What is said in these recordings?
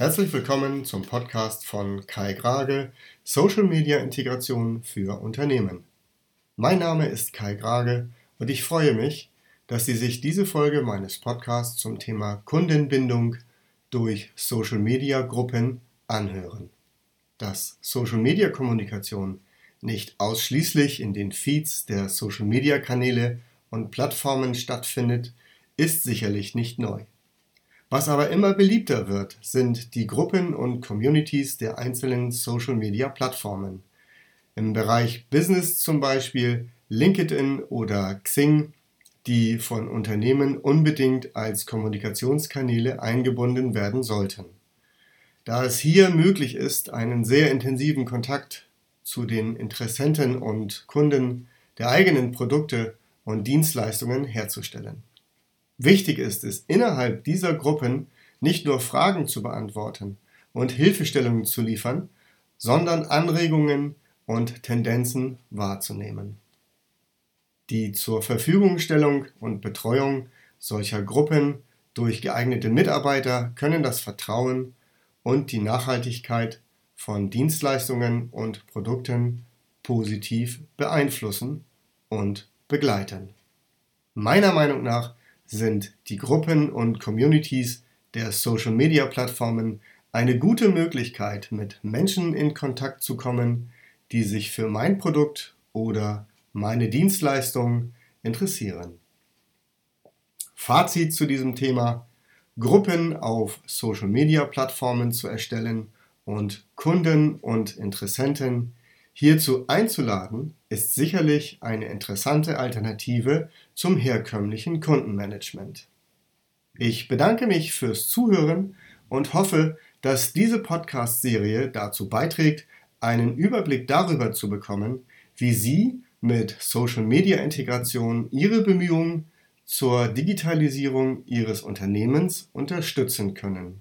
Herzlich willkommen zum Podcast von Kai Grage, Social Media Integration für Unternehmen. Mein Name ist Kai Grage und ich freue mich, dass Sie sich diese Folge meines Podcasts zum Thema Kundenbindung durch Social Media Gruppen anhören. Dass Social Media Kommunikation nicht ausschließlich in den Feeds der Social Media Kanäle und Plattformen stattfindet, ist sicherlich nicht neu. Was aber immer beliebter wird, sind die Gruppen und Communities der einzelnen Social-Media-Plattformen. Im Bereich Business zum Beispiel LinkedIn oder Xing, die von Unternehmen unbedingt als Kommunikationskanäle eingebunden werden sollten. Da es hier möglich ist, einen sehr intensiven Kontakt zu den Interessenten und Kunden der eigenen Produkte und Dienstleistungen herzustellen. Wichtig ist es, innerhalb dieser Gruppen nicht nur Fragen zu beantworten und Hilfestellungen zu liefern, sondern Anregungen und Tendenzen wahrzunehmen. Die zur Verfügungstellung und Betreuung solcher Gruppen durch geeignete Mitarbeiter können das Vertrauen und die Nachhaltigkeit von Dienstleistungen und Produkten positiv beeinflussen und begleiten. Meiner Meinung nach sind die Gruppen und Communities der Social-Media-Plattformen eine gute Möglichkeit, mit Menschen in Kontakt zu kommen, die sich für mein Produkt oder meine Dienstleistung interessieren. Fazit zu diesem Thema. Gruppen auf Social-Media-Plattformen zu erstellen und Kunden und Interessenten hierzu einzuladen, ist sicherlich eine interessante Alternative zum herkömmlichen Kundenmanagement. Ich bedanke mich fürs Zuhören und hoffe, dass diese Podcast-Serie dazu beiträgt, einen Überblick darüber zu bekommen, wie Sie mit Social-Media-Integration Ihre Bemühungen zur Digitalisierung Ihres Unternehmens unterstützen können.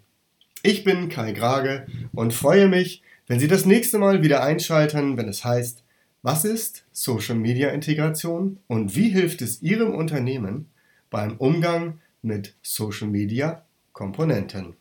Ich bin Kai Grage und freue mich, wenn Sie das nächste Mal wieder einschalten, wenn es heißt, was ist Social Media Integration und wie hilft es Ihrem Unternehmen beim Umgang mit Social Media Komponenten?